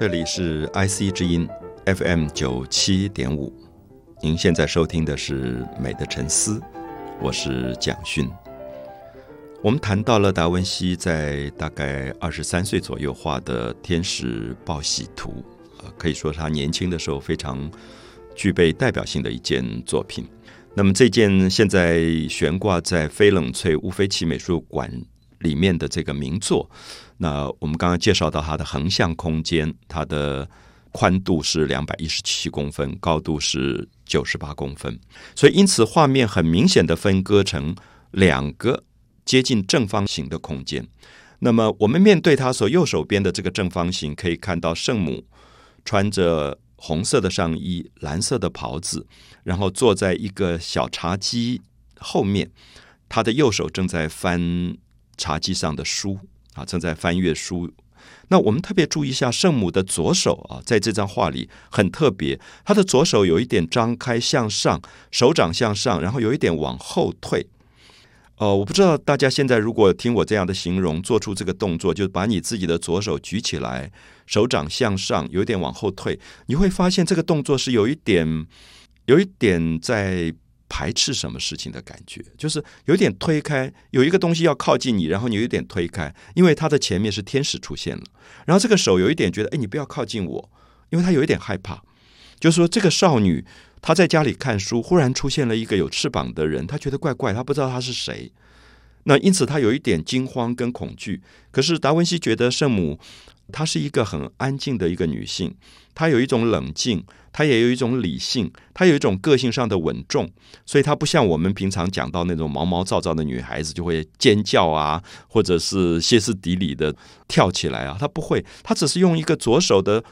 这里是 IC 之音 FM 九七点五，您现在收听的是《美的沉思》，我是蒋勋。我们谈到了达文西在大概二十三岁左右画的《天使报喜图》，呃，可以说他年轻的时候非常具备代表性的一件作品。那么这件现在悬挂在翡冷翠乌菲齐美术馆里面的这个名作。那我们刚刚介绍到它的横向空间，它的宽度是两百一十七公分，高度是九十八公分，所以因此画面很明显的分割成两个接近正方形的空间。那么我们面对它所右手边的这个正方形，可以看到圣母穿着红色的上衣、蓝色的袍子，然后坐在一个小茶几后面，他的右手正在翻茶几上的书。啊，正在翻阅书。那我们特别注意一下圣母的左手啊，在这张画里很特别，她的左手有一点张开向上，手掌向上，然后有一点往后退。呃，我不知道大家现在如果听我这样的形容，做出这个动作，就把你自己的左手举起来，手掌向上，有一点往后退，你会发现这个动作是有一点，有一点在。排斥什么事情的感觉，就是有点推开，有一个东西要靠近你，然后你有点推开，因为他的前面是天使出现了，然后这个手有一点觉得，哎，你不要靠近我，因为他有一点害怕，就是说这个少女她在家里看书，忽然出现了一个有翅膀的人，她觉得怪怪，她不知道他是谁，那因此她有一点惊慌跟恐惧。可是达文西觉得圣母她是一个很安静的一个女性，她有一种冷静。她也有一种理性，她有一种个性上的稳重，所以她不像我们平常讲到那种毛毛躁躁的女孩子，就会尖叫啊，或者是歇斯底里的跳起来啊。她不会，她只是用一个左手的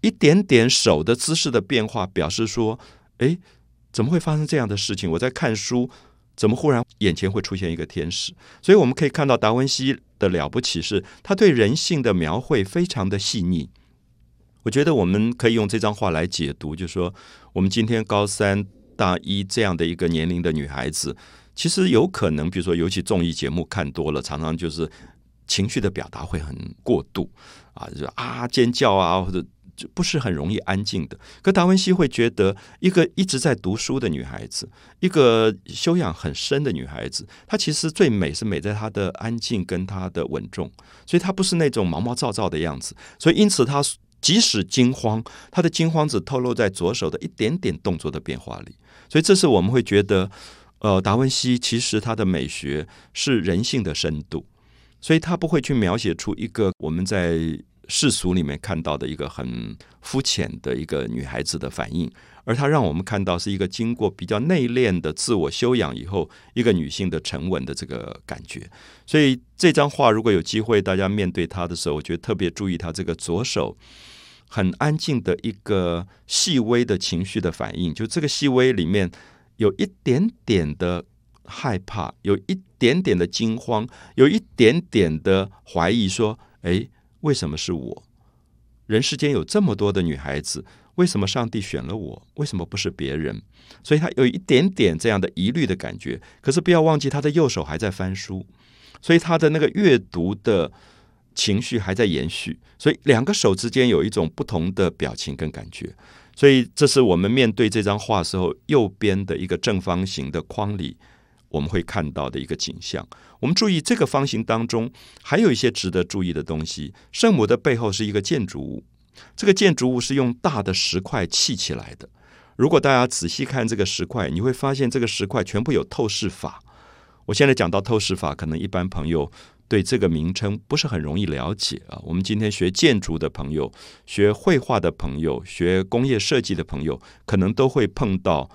一点点手的姿势的变化，表示说：“哎，怎么会发生这样的事情？我在看书，怎么忽然眼前会出现一个天使？”所以我们可以看到达文西的了不起是，他对人性的描绘非常的细腻。我觉得我们可以用这张画来解读，就是说，我们今天高三、大一这样的一个年龄的女孩子，其实有可能，比如说，尤其综艺节目看多了，常常就是情绪的表达会很过度啊，就啊尖叫啊，或者就不是很容易安静的。可达文西会觉得，一个一直在读书的女孩子，一个修养很深的女孩子，她其实最美是美在她的安静跟她的稳重，所以她不是那种毛毛躁躁的样子。所以因此她。即使惊慌，她的惊慌只透露在左手的一点点动作的变化里，所以这是我们会觉得，呃，达文西其实他的美学是人性的深度，所以他不会去描写出一个我们在世俗里面看到的一个很肤浅的一个女孩子的反应。而她让我们看到是一个经过比较内敛的自我修养以后，一个女性的沉稳的这个感觉。所以这张画如果有机会大家面对她的时候，我觉得特别注意她这个左手很安静的一个细微的情绪的反应。就这个细微里面有一点点的害怕，有一点点的惊慌，有一点点的怀疑，说：“哎，为什么是我？人世间有这么多的女孩子。”为什么上帝选了我？为什么不是别人？所以他有一点点这样的疑虑的感觉。可是不要忘记，他的右手还在翻书，所以他的那个阅读的情绪还在延续。所以两个手之间有一种不同的表情跟感觉。所以这是我们面对这张画时候，右边的一个正方形的框里，我们会看到的一个景象。我们注意这个方形当中还有一些值得注意的东西。圣母的背后是一个建筑物。这个建筑物是用大的石块砌起来的。如果大家仔细看这个石块，你会发现这个石块全部有透视法。我现在讲到透视法，可能一般朋友对这个名称不是很容易了解啊。我们今天学建筑的朋友、学绘画的朋友、学工业设计的朋友，可能都会碰到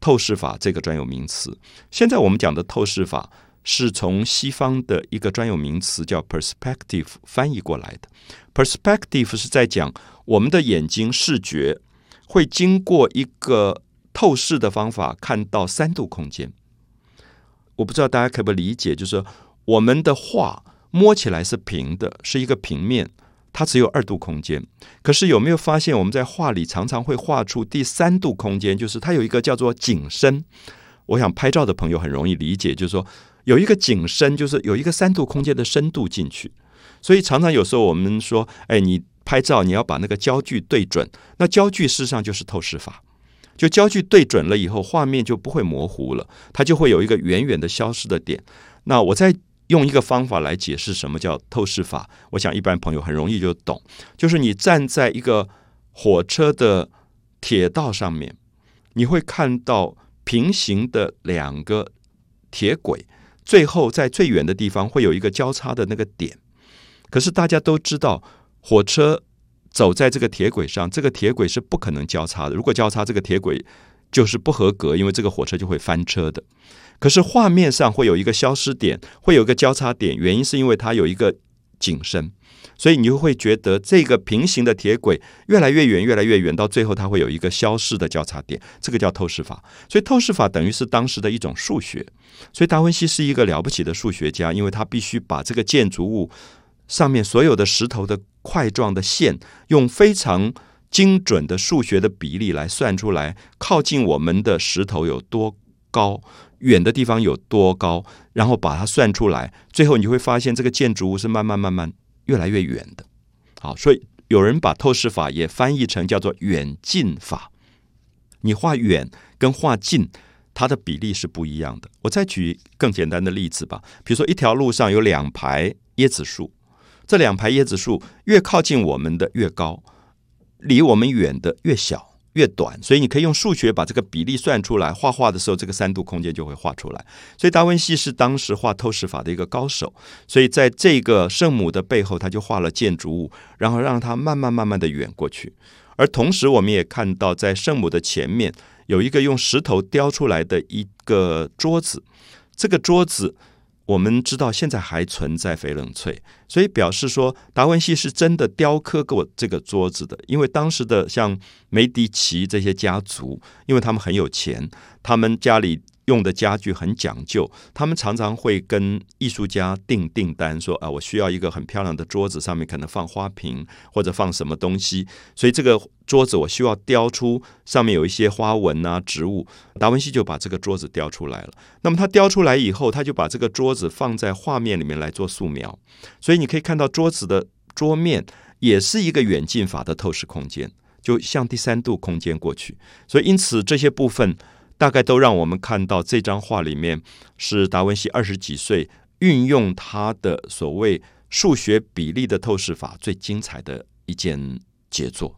透视法这个专有名词。现在我们讲的透视法。是从西方的一个专有名词叫 perspective 翻译过来的。perspective 是在讲我们的眼睛视觉会经过一个透视的方法看到三度空间。我不知道大家可不可以理解，就是我们的画摸起来是平的，是一个平面，它只有二度空间。可是有没有发现我们在画里常常会画出第三度空间，就是它有一个叫做景深。我想拍照的朋友很容易理解，就是说。有一个景深，就是有一个三度空间的深度进去，所以常常有时候我们说，哎，你拍照，你要把那个焦距对准，那焦距事实上就是透视法。就焦距对准了以后，画面就不会模糊了，它就会有一个远远的消失的点。那我在用一个方法来解释什么叫透视法，我想一般朋友很容易就懂，就是你站在一个火车的铁道上面，你会看到平行的两个铁轨，最后在最远的地方会有一个交叉的那个点。可是大家都知道，火车。走在这个铁轨上，这个铁轨是不可能交叉的。如果交叉，这个铁轨就是不合格，因为这个火车就会翻车的。可是画面上会有一个消失点，会有一个交叉点，原因是因为它有一个景深，所以你就会觉得这个平行的铁轨越来越远，越来越远，到最后它会有一个消失的交叉点。这个叫透视法。所以透视法等于是当时的一种数学。所以达文西是一个了不起的数学家，因为他必须把这个建筑物。上面所有的石头的块状的线，用非常精准的数学的比例来算出来，靠近我们的石头有多高，远的地方有多高，然后把它算出来，最后你会发现这个建筑物是慢慢慢慢越来越远的。好，所以有人把透视法也翻译成叫做远近法。你画远跟画近，它的比例是不一样的。我再举更简单的例子吧，比如说一条路上有两排椰子树。这两排椰子树越靠近我们的越高，离我们远的越小越短，所以你可以用数学把这个比例算出来。画画的时候，这个三度空间就会画出来。所以达文西是当时画透视法的一个高手，所以在这个圣母的背后，他就画了建筑物，然后让它慢慢慢慢的远过去。而同时，我们也看到在圣母的前面有一个用石头雕出来的一个桌子，这个桌子。我们知道现在还存在翡冷翠，所以表示说达文西是真的雕刻过这个桌子的。因为当时的像梅迪奇这些家族，因为他们很有钱，他们家里。用的家具很讲究，他们常常会跟艺术家订订单，说啊，我需要一个很漂亮的桌子，上面可能放花瓶或者放什么东西，所以这个桌子我需要雕出上面有一些花纹啊、植物。达文西就把这个桌子雕出来了。那么他雕出来以后，他就把这个桌子放在画面里面来做素描，所以你可以看到桌子的桌面也是一个远近法的透视空间，就向第三度空间过去。所以因此这些部分。大概都让我们看到这张画里面是达文西二十几岁运用他的所谓数学比例的透视法最精彩的一件杰作。